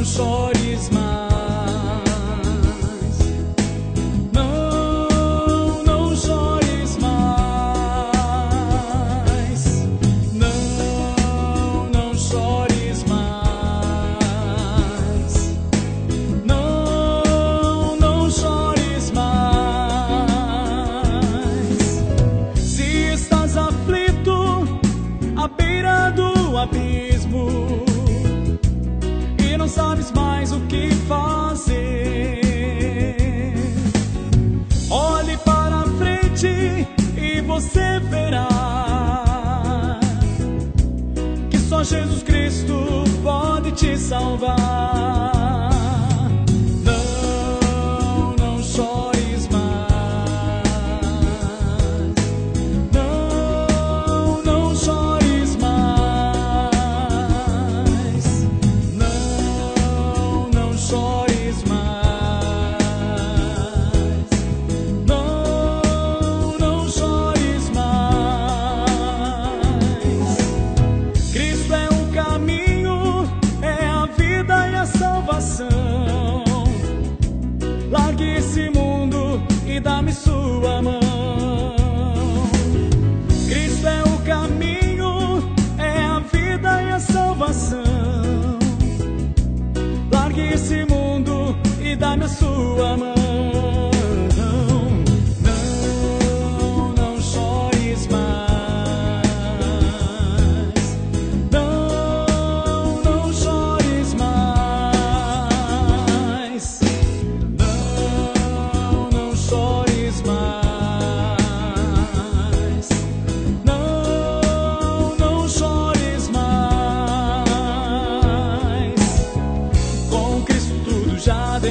não chores mais. Não, não chores mais. Não, não chores mais. Não, não chores mais. Se estás aflito à beira do abismo sabes mais o que fazer. Olhe para frente e você verá que só Jesus Cristo pode te salvar. Esse mundo e dá-me sua mão.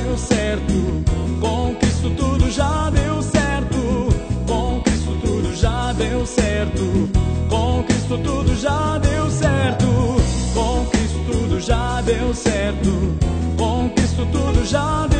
Deu certo. Com Cristo tudo já deu certo. Com Cristo tudo já deu certo. Com Cristo tudo já deu certo. Com Cristo tudo já deu certo. Com Cristo tudo já deu